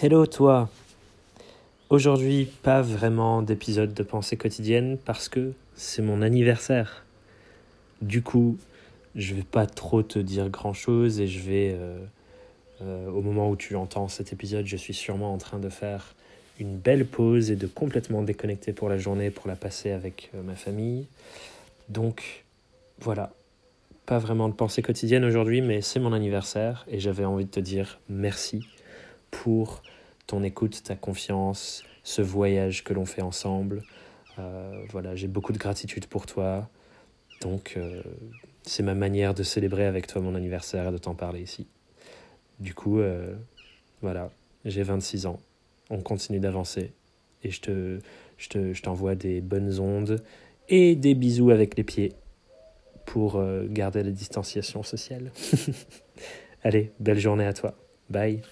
Hello toi Aujourd'hui, pas vraiment d'épisode de pensée quotidienne parce que c'est mon anniversaire. Du coup, je vais pas trop te dire grand chose et je vais, euh, euh, au moment où tu entends cet épisode, je suis sûrement en train de faire une belle pause et de complètement déconnecter pour la journée pour la passer avec euh, ma famille. Donc voilà, pas vraiment de pensée quotidienne aujourd'hui, mais c'est mon anniversaire et j'avais envie de te dire merci pour ton écoute, ta confiance, ce voyage que l'on fait ensemble. Euh, voilà, j'ai beaucoup de gratitude pour toi. Donc, euh, c'est ma manière de célébrer avec toi mon anniversaire et de t'en parler ici. Du coup, euh, voilà, j'ai 26 ans. On continue d'avancer. Et je, te, je, te, je t'envoie des bonnes ondes et des bisous avec les pieds pour garder la distanciation sociale. Allez, belle journée à toi. Bye.